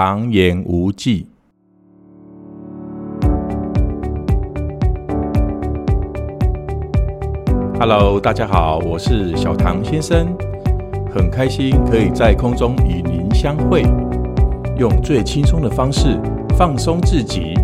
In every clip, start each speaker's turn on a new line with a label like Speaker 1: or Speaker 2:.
Speaker 1: 旁言无忌。Hello，大家好，我是小唐先生，很开心可以在空中与您相会，用最轻松的方式放松自己。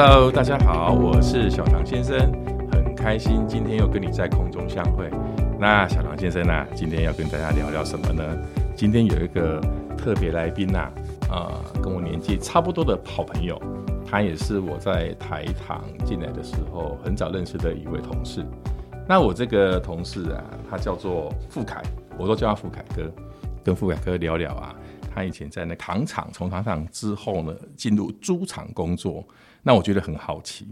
Speaker 1: Hello，大家好，我是小唐先生，很开心今天又跟你在空中相会。那小唐先生啊，今天要跟大家聊聊什么呢？今天有一个特别来宾呐、啊，跟我年纪差不多的好朋友，他也是我在台糖进来的时候很早认识的一位同事。那我这个同事啊，他叫做富凯，我都叫他富凯哥，跟富凯哥聊聊啊，他以前在那糖厂，从糖厂之后呢，进入猪场工作。那我觉得很好奇，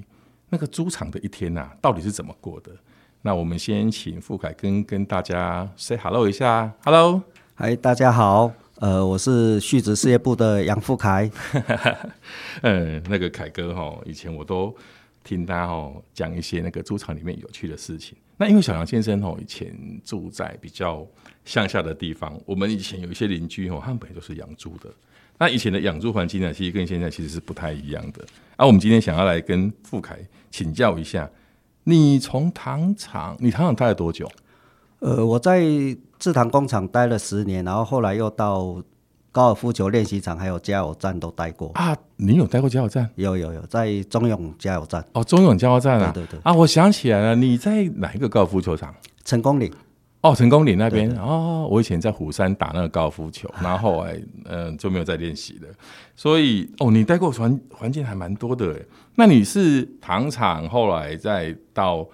Speaker 1: 那个猪场的一天呐、啊，到底是怎么过的？那我们先请富凯跟跟大家 say hello 一下，hello，
Speaker 2: 嗨，大家好，呃，我是旭职事业部的杨富凯。
Speaker 1: 嗯，那个凯哥哈，以前我都听他哦讲一些那个猪场里面有趣的事情。那因为小杨先生哦，以前住在比较乡下的地方，我们以前有一些邻居哦，他们本来都是养猪的。那以前的养猪环境呢，其实跟现在其实是不太一样的。而、我们今天想要来跟富凯请教一下，你从糖厂，你糖厂待了多久？
Speaker 2: 呃，我在制糖工厂待了十年，然后后来又到高尔夫球练习场还有加油站都待过。
Speaker 1: 啊，你有待过加油站？
Speaker 2: 有有有，在中永加油站。
Speaker 1: 哦，中永加油站啊，
Speaker 2: 对对对。
Speaker 1: 啊，我想起来了，你在哪一个高尔夫球场？
Speaker 2: 成功岭。
Speaker 1: 哦，成功岭那边哦，我以前在虎山打那个高尔夫球，然后后来嗯、呃、就没有再练习了。所以哦，你待过环环境还蛮多的诶。那你是糖厂，后来再到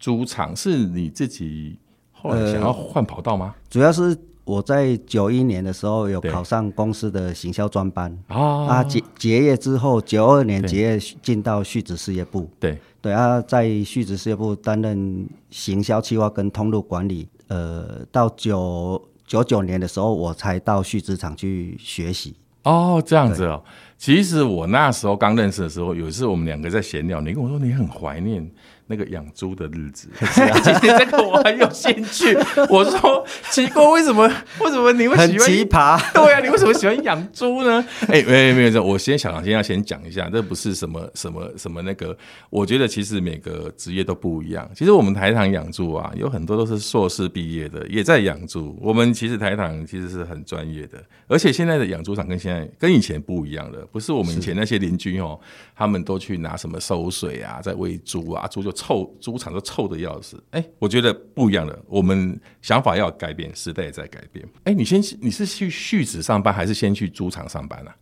Speaker 1: 猪场，是你自己后来想要换跑道吗？
Speaker 2: 呃，主要是我在九一年的时候有考上公司的行销专班啊，啊结结业之后，九二年结业进到旭子事业部，
Speaker 1: 对
Speaker 2: 对啊，在旭子事业部担任行销企划跟通路管理。呃，到九九九年的时候，我才到旭子厂去学习。
Speaker 1: 哦，这样子哦。其实我那时候刚认识的时候，有一次我们两个在闲聊，你跟我说你很怀念。那个养猪的日子，其实这个我很有兴趣。我说奇怪，为什么 为什么你会喜欢
Speaker 2: 很奇葩？
Speaker 1: 对啊，你为什么喜欢养猪呢？哎、欸，没有没有，这我先想先要先讲一下，这不是什么什么什么那个。我觉得其实每个职业都不一样。其实我们台糖养猪啊，有很多都是硕士毕业的，也在养猪。我们其实台糖其实是很专业的，而且现在的养猪场跟现在跟以前不一样了。不是我们以前那些邻居哦，他们都去拿什么收水啊，在喂猪啊，猪就。臭猪场都臭的要死，哎、欸，我觉得不一样的，我们想法要改变，时代也在改变。哎、欸，你先你是去续职上班，还是先去猪场上班啊？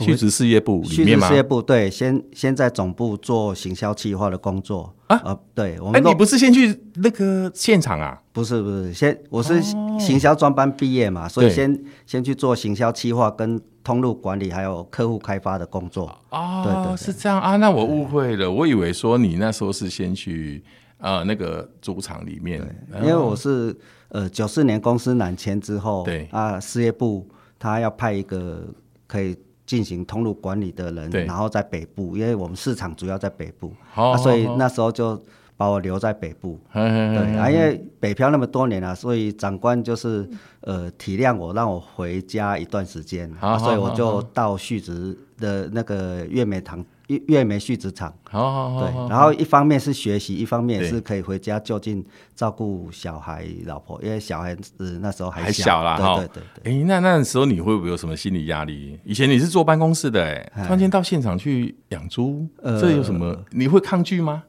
Speaker 1: 续职事业部里面
Speaker 2: 吗？事业部对，先先在总部做行销企划的工作啊。呃，对，我们
Speaker 1: 哎、欸，你不是先去那个现场啊？
Speaker 2: 不是不是，先我是行销专班毕业嘛，哦、所以先先去做行销企划跟通路管理，还有客户开发的工作。
Speaker 1: 哦，
Speaker 2: 对，
Speaker 1: 是这样啊。那我误会了，我以为说你那时候是先去呃那个猪场里面，
Speaker 2: 因为我是呃九四年公司南迁之后，对啊，事业部他要派一个可以。进行通路管理的人，然后在北部，因为我们市场主要在北部，啊，所以那时候就把我留在北部。对啊，因为北漂那么多年了，所以长官就是呃体谅我，让我回家一段时间，所以我就到续职的那个月美糖。月美续职场，好好好，对，然后一方面是学习，一方面也是可以回家就近照顾小孩、老婆，因为小孩子那时时候还小啦，对对对，对。哎、欸，那那时候你会不会有什么心理压力？以前你是坐办公室的、欸，哎，突然间到现场去养猪，这有什么？呃、你会抗拒吗？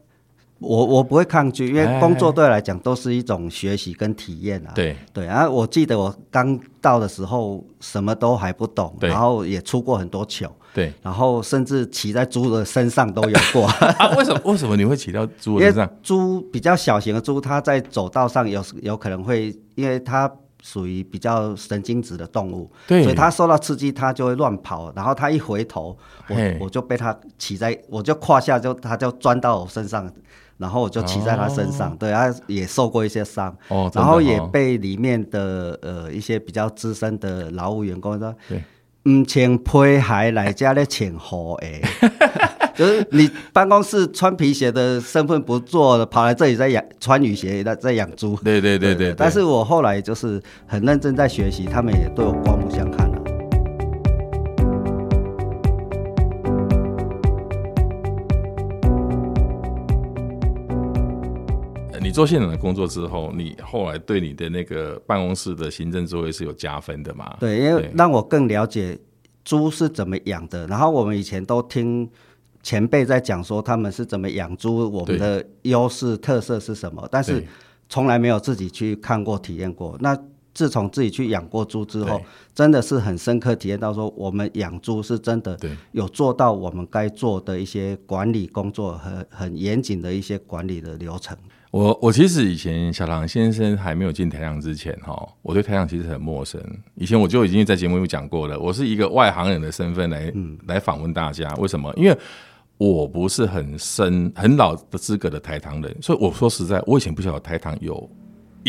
Speaker 2: 我我不会抗拒，因为工作对我来讲都是一种学习跟体验啊。对对，然后我记得我刚到的时候什么都还不懂，然后也出过很多糗。对，然后甚至骑在猪的身上都有过。
Speaker 1: 啊，为什么？为什么你会骑到猪的身上？
Speaker 2: 猪比较小型的猪，它在走道上有有可能会，因为它属于比较神经质的动物，对，所以它受到刺激，它就会乱跑。然后它一回头，我我就被它骑在，我就胯下就它就钻到我身上。然后我就骑在他身上，哦、对，他也受过一些伤，哦、然后也被里面的呃一些比较资深的劳务员工说，对，唔穿皮鞋来家咧穿好诶，就是你办公室穿皮鞋的身份不做了，跑来这里在养穿雨鞋，在在养猪。
Speaker 1: 对对对对，对，对。
Speaker 2: 但是我后来就是很认真在学习，他们也对我刮目相看
Speaker 1: 做现场的工作之后，你后来对你的那个办公室的行政作业是有加分的吗？
Speaker 2: 对，因为让我更了解猪是怎么养的。然后我们以前都听前辈在讲说他们是怎么养猪，我们的优势特色是什么，但是从来没有自己去看过、体验过。那自从自己去养过猪之后，真的是很深刻体验到说，我们养猪是真的有做到我们该做的一些管理工作和很严谨的一些管理的流程。
Speaker 1: 我我其实以前小唐先生还没有进台糖之前哈，我对台糖其实很陌生。以前我就已经在节目有讲过了，我是一个外行人的身份来、嗯、来访问大家。为什么？因为我不是很深很老的资格的台糖人，所以我说实在，我以前不晓得台糖有。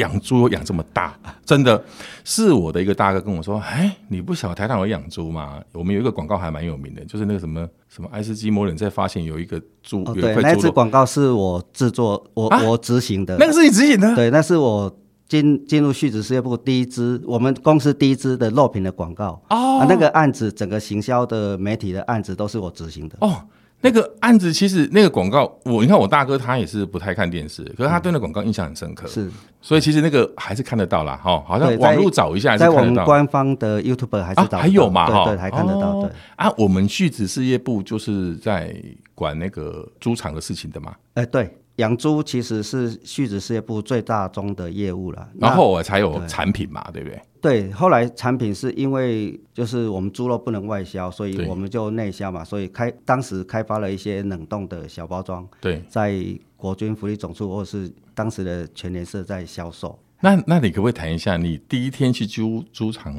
Speaker 1: 养猪养这么大，真的是我的一个大哥跟我说：“哎，你不晓得台糖有养猪吗？我们有一个广告还蛮有名的，就是那个什么什么爱斯基摩人在发现有一个猪，
Speaker 2: 哦、对，那支广告是我制作，我、啊、我执行的。
Speaker 1: 那个是你执行的？
Speaker 2: 对，那是我进进入续职事业部第一支，我们公司第一支的肉品的广告哦、啊。那个案子，整个行销的媒体的案子都是我执行的
Speaker 1: 哦。”那个案子其实那个广告，我你看我大哥他也是不太看电视，可是他对那广告印象很深刻。是，所以其实那个还是看得到啦，哈，好像网络找一下还是看得到。
Speaker 2: 在我们官方的 YouTube 还是
Speaker 1: 还有嘛，哈，
Speaker 2: 对，还看得到。对
Speaker 1: 啊，我们旭子事业部就是在管那个猪场的事情的嘛。
Speaker 2: 哎，对。养猪其实是畜子事业部最大宗的业务了，
Speaker 1: 然后我才有产品嘛，对，不对？
Speaker 2: 对，后来产品是因为就是我们猪肉不能外销，所以我们就内销嘛，所以开当时开发了一些冷冻的小包装，对，在国军福利总处或是当时的全联社在销售。
Speaker 1: 那那你可不可以谈一下，你第一天去猪猪场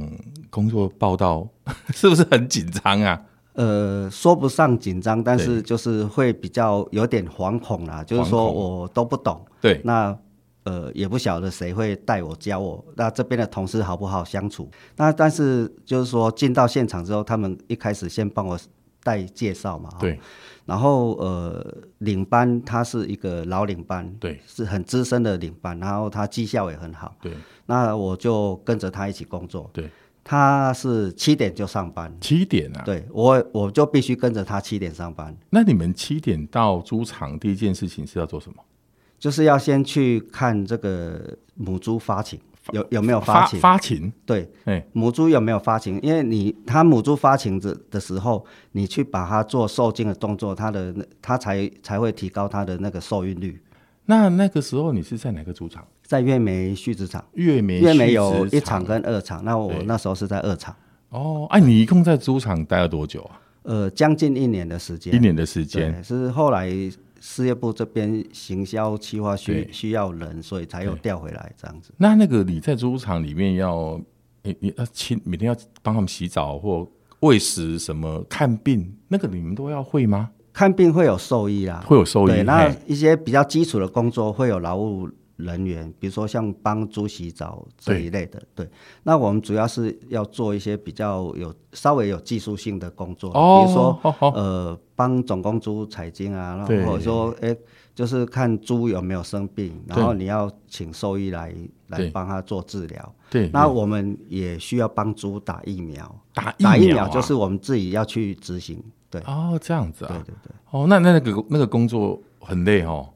Speaker 1: 工作报道，是不是很紧张啊？
Speaker 2: 呃，说不上紧张，但是就是会比较有点惶恐啦。就是说我都不懂，对，那呃也不晓得谁会带我教我，那这边的同事好不好相处？那但是就是说进到现场之后，他们一开始先帮我带介绍嘛，对，然后呃领班他是一个老领班，对，是很资深的领班，然后他绩效也很好，对，那我就跟着他一起工作，对。他是七点就上班，
Speaker 1: 七点啊？
Speaker 2: 对，我我就必须跟着他七点上班。
Speaker 1: 那你们七点到猪场第一件事情是要做什么？
Speaker 2: 就是要先去看这个母猪发情有有没有发情？
Speaker 1: 发情？
Speaker 2: 对，母猪有没有发情？因为你它母猪发情的的时候，你去把它做受精的动作，它的它才才会提高它的那个受孕率。
Speaker 1: 那那个时候你是在哪个猪场？
Speaker 2: 在粤梅畜职场，
Speaker 1: 粤梅。
Speaker 2: 粤梅有一场跟二场，那我那时候是在二场。
Speaker 1: 哦，哎、啊，你一共在猪场待了多久啊？
Speaker 2: 呃，将近一年的时间。
Speaker 1: 一年的时间
Speaker 2: 是后来事业部这边行销企划需需要人，所以才又调回来这样子。
Speaker 1: 那那个你在猪场里面要你你要清每天要帮他们洗澡或喂食什么看病，那个你们都要会吗？
Speaker 2: 看病会有兽医啦，
Speaker 1: 会有兽医。
Speaker 2: 对，那一些比较基础的工作会有劳务人员，比如说像帮猪洗澡这一类的对，对。那我们主要是要做一些比较有稍微有技术性的工作，哦、比如说哦哦呃，帮种公猪采精啊，然后或者说哎，就是看猪有没有生病，然后你要请兽医来来帮他做治疗。对，那我们也需要帮猪打疫苗，
Speaker 1: 打疫苗、啊、打疫苗
Speaker 2: 就是我们自己要去执行。对
Speaker 1: 哦，这样子啊，
Speaker 2: 对对对。
Speaker 1: 哦，那那那个那个工作很累哦，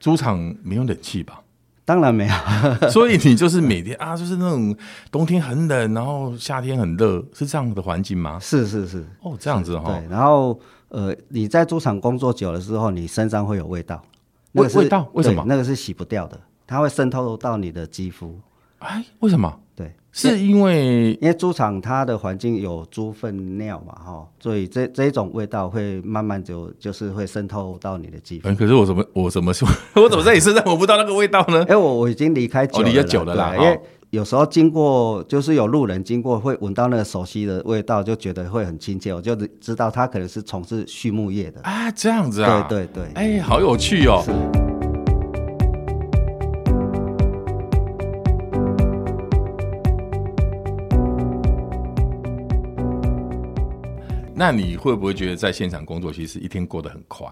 Speaker 1: 猪场没有冷气吧？
Speaker 2: 当然没有，
Speaker 1: 所以你就是每天啊，就是那种冬天很冷，然后夏天很热，是这样的环境吗？
Speaker 2: 是是是，
Speaker 1: 哦，这样子哈、哦。
Speaker 2: 对，然后呃，你在猪场工作久了之后，你身上会有味道，
Speaker 1: 味味道为什么？
Speaker 2: 那个是洗不掉的，它会渗透到你的肌肤。
Speaker 1: 哎，为什么？
Speaker 2: 对，
Speaker 1: 是因为
Speaker 2: 因为猪场它的环境有猪粪尿嘛，哈，所以这这一种味道会慢慢就就是会渗透到你的肌肤。
Speaker 1: 嗯，可是我怎么我怎么说，我怎么在你身上闻不到那个味道呢？
Speaker 2: 因为我我已经离开久了，
Speaker 1: 离、哦、久了啦。因为
Speaker 2: 有时候经过，就是有路人经过，会闻到那个熟悉的味道，就觉得会很亲切，我就知道他可能是从事畜牧业的
Speaker 1: 啊，这样子啊，
Speaker 2: 对对对，
Speaker 1: 哎，好有趣哦。那你会不会觉得在现场工作，其实一天过得很快？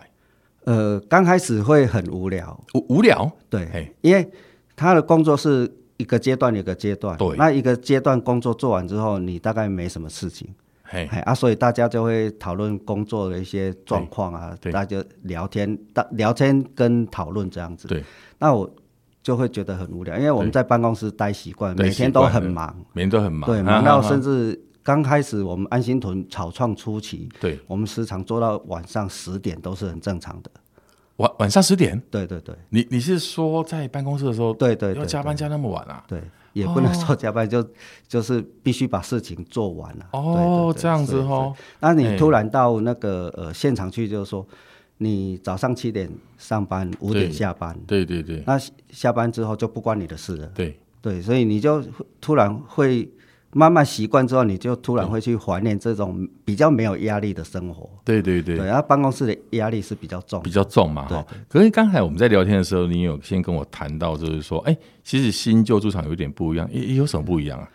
Speaker 2: 呃，刚开始会很无聊，
Speaker 1: 无无聊，
Speaker 2: 对，因为他的工作是一个阶段一个阶段，对，那一个阶段工作做完之后，你大概没什么事情，嘿，嘿啊，所以大家就会讨论工作的一些状况啊，大家就聊天，大聊天跟讨论这样子，对，那我就会觉得很无聊，因为我们在办公室待习惯，每天都很忙，
Speaker 1: 每天都很忙，
Speaker 2: 对，忙到甚至。刚开始我们安心屯草创初期，对，我们时常做到晚上十点都是很正常的。
Speaker 1: 晚晚上十点？
Speaker 2: 对对对。
Speaker 1: 你你是说在办公室的时候，
Speaker 2: 对对，
Speaker 1: 要加班加那么晚啊？
Speaker 2: 对，也不能说加班，就就是必须把事情做完了。
Speaker 1: 哦，这样子哦。
Speaker 2: 那你突然到那个呃现场去，就是说你早上七点上班，五点下班。
Speaker 1: 对对对。
Speaker 2: 那下班之后就不关你的事了。
Speaker 1: 对
Speaker 2: 对，所以你就突然会。慢慢习惯之后，你就突然会去怀念这种比较没有压力的生活。
Speaker 1: 对对对，
Speaker 2: 对，然后办公室的压力是比较重，
Speaker 1: 比较重嘛。哈，可是刚才我们在聊天的时候，你有先跟我谈到，就是说，哎，其实新旧猪场有点不一样，有什么不一样啊？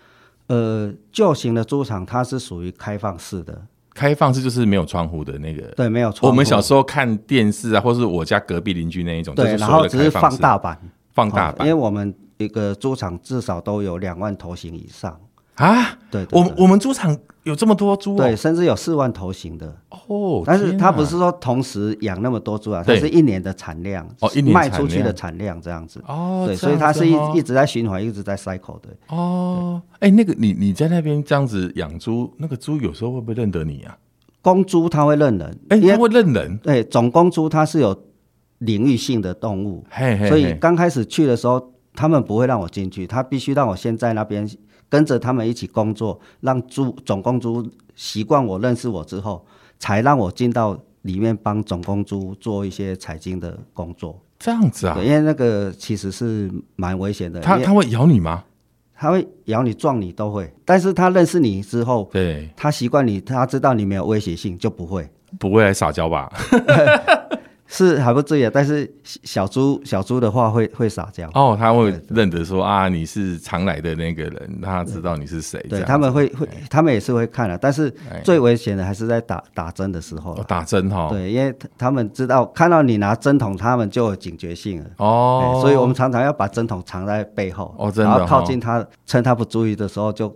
Speaker 2: 呃，旧型的猪场它是属于开放式的，
Speaker 1: 开放式就是没有窗户的那个。
Speaker 2: 对，没有窗户。
Speaker 1: 我们小时候看电视啊，或是我家隔壁邻居那一种，
Speaker 2: 对，然后只是放大版，
Speaker 1: 放大版，
Speaker 2: 因为我们一个猪场至少都有两万头型以上。
Speaker 1: 啊，对，我我们猪场有这么多猪，
Speaker 2: 对，甚至有四万头型的哦。但是它不是说同时养那么多猪啊，它是一年的产量哦，一年卖出去的产量这样子哦。对，所以它是一一直在循环，一直在 cycle 的
Speaker 1: 哦。哎，那个你你在那边这样子养猪，那个猪有时候会不会认得你啊？
Speaker 2: 公猪它会认人，
Speaker 1: 哎，它会认人。
Speaker 2: 对，种公猪它是有领域性的动物，嘿所以刚开始去的时候，他们不会让我进去，他必须让我先在那边。跟着他们一起工作，让猪总公猪习惯我、认识我之后，才让我进到里面帮总公猪做一些财经的工作。
Speaker 1: 这样子啊？
Speaker 2: 因为那个其实是蛮危险的。
Speaker 1: 它它会咬你吗？
Speaker 2: 它会咬你、撞你都会。但是它认识你之后，
Speaker 1: 对，
Speaker 2: 它习惯你，它知道你没有威胁性，就不会。
Speaker 1: 不会来撒娇吧？
Speaker 2: 是还不至于，但是小猪小猪的话会会撒娇
Speaker 1: 哦，他会认得说啊，你是常来的那个人，他知道你是谁。
Speaker 2: 对，他们会会，他们也是会看的，但是最危险的还是在打打针的时候。
Speaker 1: 打针哈，
Speaker 2: 对，因为他们知道看到你拿针筒，他们就有警觉性了哦，所以我们常常要把针筒藏在背后哦，真的，然后靠近他，趁他不注意的时候就。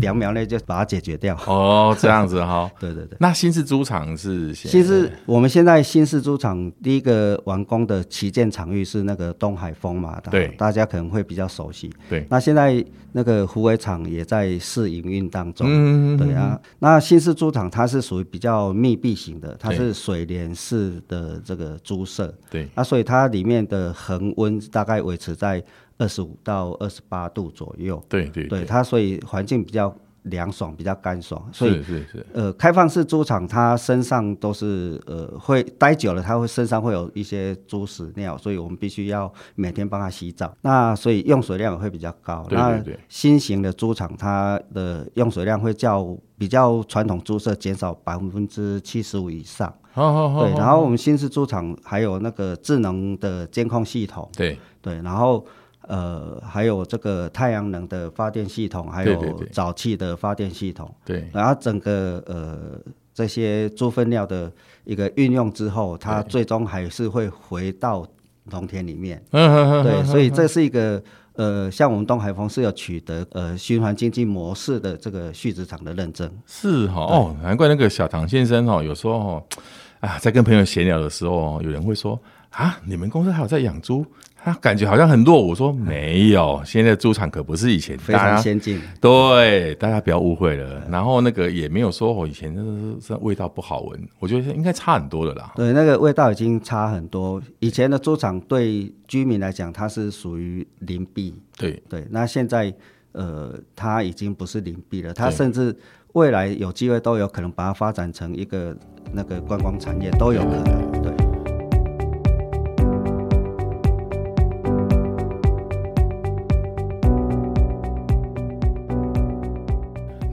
Speaker 2: 两秒内就把它解决掉
Speaker 1: 哦，这样子哈。
Speaker 2: 对对对，
Speaker 1: 那新式猪场是
Speaker 2: 新式，我们现在新式猪场第一个完工的旗舰场域是那个东海丰嘛，对，大家可能会比较熟悉。对，那现在那个虎尾场也在试营运当中。嗯，对啊，那新式猪场它是属于比较密闭型的，它是水帘式的这个猪舍。对，那所以它里面的恒温大概维持在。二十五到二十八度左右，
Speaker 1: 对对对，
Speaker 2: 它所以环境比较凉爽，比较干爽，所以是是是，呃，开放式猪场它身上都是呃会待久了，它会身上会有一些猪屎尿，所以我们必须要每天帮它洗澡，那所以用水量也会比较高。对对对，那新型的猪场它的用水量会较比较传统猪舍减少百分之七十五以上。好好好，对，然后我们新式猪场还有那个智能的监控系统，对对，然后。呃，还有这个太阳能的发电系统，还有沼气的发电系统。对，对，对，然后整个呃这些猪粪料的一个运用之后，它最终还是会回到农田里面。嗯对，所以这是一个呃，像我们东海丰是有取得呃循环经济模式的这个畜殖场的认证。
Speaker 1: 是哈、哦，难怪那个小唐先生哦，有时候哦，啊，在跟朋友闲聊的时候，有人会说啊，你们公司还有在养猪？他感觉好像很弱，我说没有，现在猪场可不是以前
Speaker 2: 非常先进。
Speaker 1: 对，大家不要误会了。然后那个也没有说我以前那个味道不好闻，我觉得应该差很多的啦。
Speaker 2: 对，那个味道已经差很多。以前的猪场对居民来讲，它是属于林地。对对，那现在呃，它已经不是林地了，它甚至未来有机会都有可能把它发展成一个那个观光产业都有可能。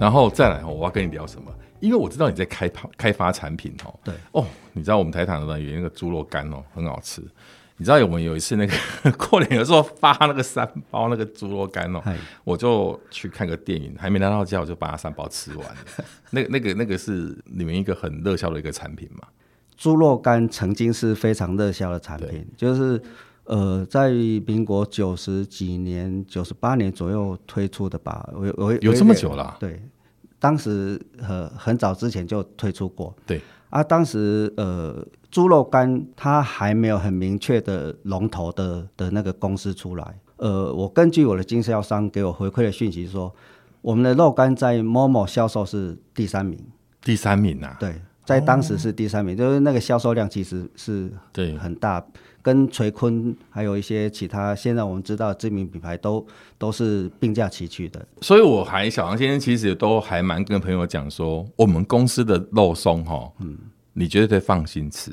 Speaker 1: 然后再来，我要跟你聊什么？因为我知道你在开发开发产品哦。对哦，你知道我们台糖的有那个猪肉干哦，很好吃。你知道我们有一次那个 过年的时候发那个三包那个猪肉干哦，我就去看个电影，还没拿到家我就把它三包吃完。那那个那个是你们一个很热销的一个产品嘛？
Speaker 2: 猪肉干曾经是非常热销的产品，就是呃，在民国九十几年、九十八年左右推出的吧。我我
Speaker 1: 有这么久了？
Speaker 2: 对，当时很很早之前就推出过。
Speaker 1: 对
Speaker 2: 啊，当时呃，猪肉干它还没有很明确的龙头的的那个公司出来。呃，我根据我的经销商给我回馈的讯息说，我们的肉干在 Momo 销售是第三名。
Speaker 1: 第三名啊？
Speaker 2: 对。在当时是第三名，哦、就是那个销售量其实是对很大，跟垂坤还有一些其他现在我们知道知名品牌都都是并驾齐驱的。
Speaker 1: 所以我还小杨先生其实都还蛮跟朋友讲说，我们公司的肉松哈，嗯，你绝对得放心吃。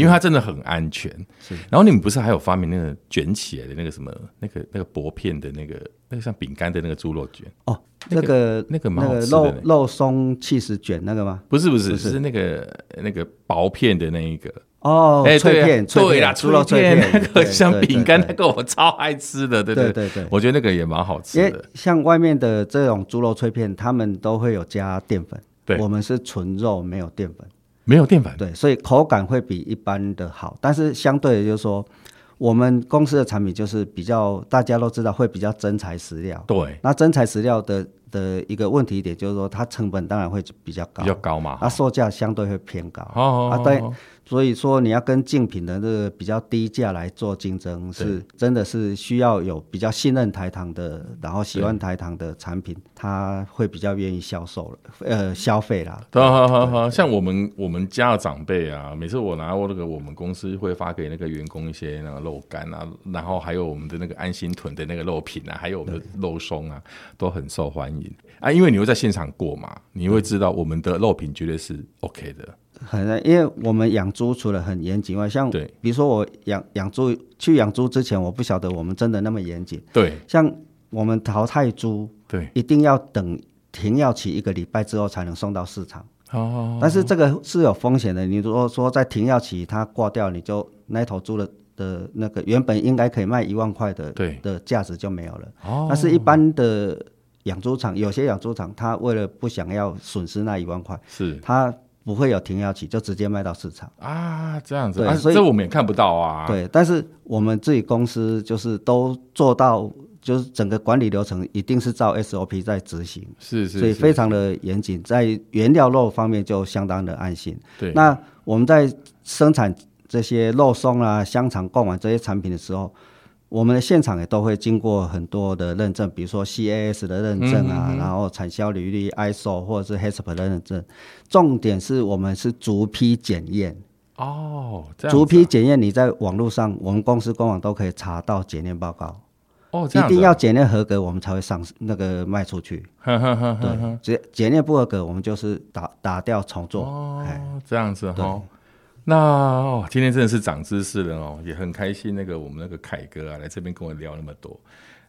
Speaker 1: 因为它真的很安全，是。然后你们不是还有发明那个卷起来的那个什么，那个那个薄片的那个，那个像饼干的那个猪肉卷
Speaker 2: 哦，那个那个那个，肉肉松起司卷那个吗？
Speaker 1: 不是不是，是那个那个薄片的那一个
Speaker 2: 哦，哎脆片
Speaker 1: 对啦，猪肉脆片那个像饼干那个我超爱吃的，对对对对，我觉得那个也蛮好吃的。
Speaker 2: 像外面的这种猪肉脆片，他们都会有加淀粉，对，我们是纯肉没有淀粉。
Speaker 1: 没有淀粉，
Speaker 2: 对，所以口感会比一般的好，但是相对的，就是说，我们公司的产品就是比较大家都知道会比较真材实料，
Speaker 1: 对，
Speaker 2: 那真材实料的的一个问题点就是说，它成本当然会比较高，
Speaker 1: 比较高嘛，
Speaker 2: 那售价相对会偏高，哦、啊，对。所以说你要跟竞品的这个比较低价来做竞争，是真的是需要有比较信任台糖的，然后喜欢台糖的产品，他会比较愿意销售了，呃，消费啦。
Speaker 1: 好好好好，像我们我们家的长辈啊，每次我拿我那个我们公司会发给那个员工一些那个肉干啊，然后还有我们的那个安心屯的那个肉品啊，还有我们的肉松啊，都很受欢迎啊，因为你会在现场过嘛，你会知道我们的肉品绝对是 OK 的。
Speaker 2: 很，因为我们养猪除了很严谨外，像比如说我养养猪去养猪之前，我不晓得我们真的那么严谨。
Speaker 1: 对，
Speaker 2: 像我们淘汰猪，对，一定要等停药期一个礼拜之后才能送到市场。哦，但是这个是有风险的。你如果说在停药期它挂掉，你就那头猪的的那个原本应该可以卖一万块的，对的价值就没有了。哦，但是一般的养猪场，有些养猪场，他为了不想要损失那一万块，是他。不会有停药期，就直接卖到市场
Speaker 1: 啊，这样子，对，所以这我们也看不到啊。
Speaker 2: 对，但是我们自己公司就是都做到，就是整个管理流程一定是照 SOP 在执行，
Speaker 1: 是是，
Speaker 2: 所以非常的严谨，在原料肉方面就相当的安心。对，那我们在生产这些肉松啊、香肠、贡丸这些产品的时候。我们的现场也都会经过很多的认证，比如说 CAS 的认证啊，嗯嗯嗯然后产销履历、ISO 或者是 HACCP 的认证。重点是我们是逐批检验
Speaker 1: 哦，
Speaker 2: 逐批检验，你在网络上，我们公司官网都可以查到检验报告哦，一定要检验合格，我们才会上那个卖出去。呵呵呵呵对，检检验不合格，我们就是打打掉重做。
Speaker 1: 哦，这样子哈。那哦，今天真的是长知识了哦，也很开心。那个我们那个凯哥啊，来这边跟我聊那么多。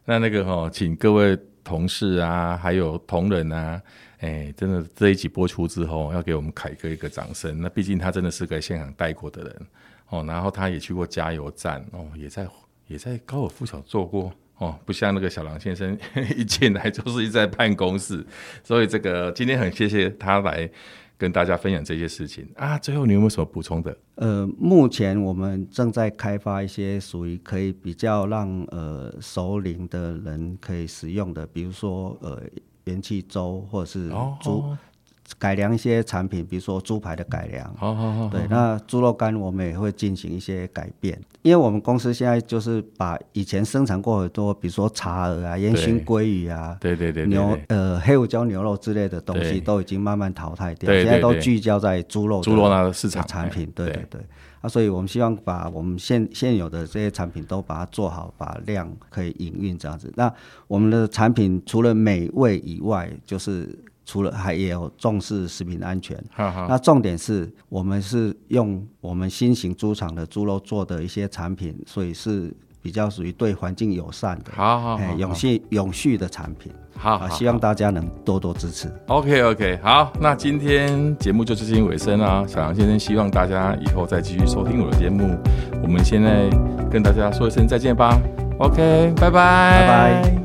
Speaker 1: 那那个哦，请各位同事啊，还有同仁啊，哎，真的这一集播出之后，要给我们凯哥一个掌声。那毕竟他真的是个现场带过的人哦，然后他也去过加油站哦，也在也在高尔夫球做过哦，不像那个小狼先生 一进来就是一在办公室。所以这个今天很谢谢他来。跟大家分享这些事情啊，最后你有没有什么补充的？
Speaker 2: 呃，目前我们正在开发一些属于可以比较让呃熟龄的人可以使用的，比如说呃元气粥或者是猪。哦哦改良一些产品，比如说猪排的改良。好好好。对，那猪肉干我们也会进行一些改变，因为我们公司现在就是把以前生产过很多，比如说茶鹅啊、烟熏鲑鱼啊，对对对，牛呃黑胡椒牛肉之类的东西都已经慢慢淘汰掉，现在都聚焦在猪肉猪肉那个市场产品。对对对。啊，所以我们希望把我们现现有的这些产品都把它做好，把量可以营运这样子。那我们的产品除了美味以外，就是。除了还也有重视食品安全，好好，那重点是我们是用我们新型猪场的猪肉做的一些产品，所以是比较属于对环境友善的，
Speaker 1: 好好，
Speaker 2: 永续永续的产品。
Speaker 1: 好，好，好，
Speaker 2: 希望大家能多多支持。
Speaker 1: OK OK，好，那今天节目就接近尾声啊。小杨先生希望大家以后再继续收听我的节目。我们现在跟大家说一声再见吧。OK，拜拜，
Speaker 2: 拜拜。